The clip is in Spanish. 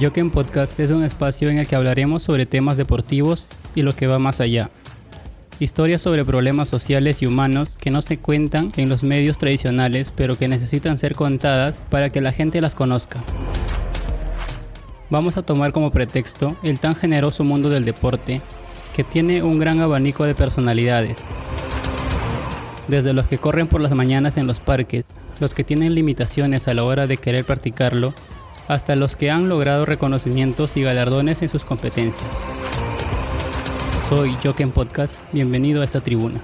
Joken Podcast es un espacio en el que hablaremos sobre temas deportivos y lo que va más allá. Historias sobre problemas sociales y humanos que no se cuentan en los medios tradicionales pero que necesitan ser contadas para que la gente las conozca. Vamos a tomar como pretexto el tan generoso mundo del deporte que tiene un gran abanico de personalidades. Desde los que corren por las mañanas en los parques, los que tienen limitaciones a la hora de querer practicarlo, hasta los que han logrado reconocimientos y galardones en sus competencias. Soy Joken Podcast, bienvenido a esta tribuna.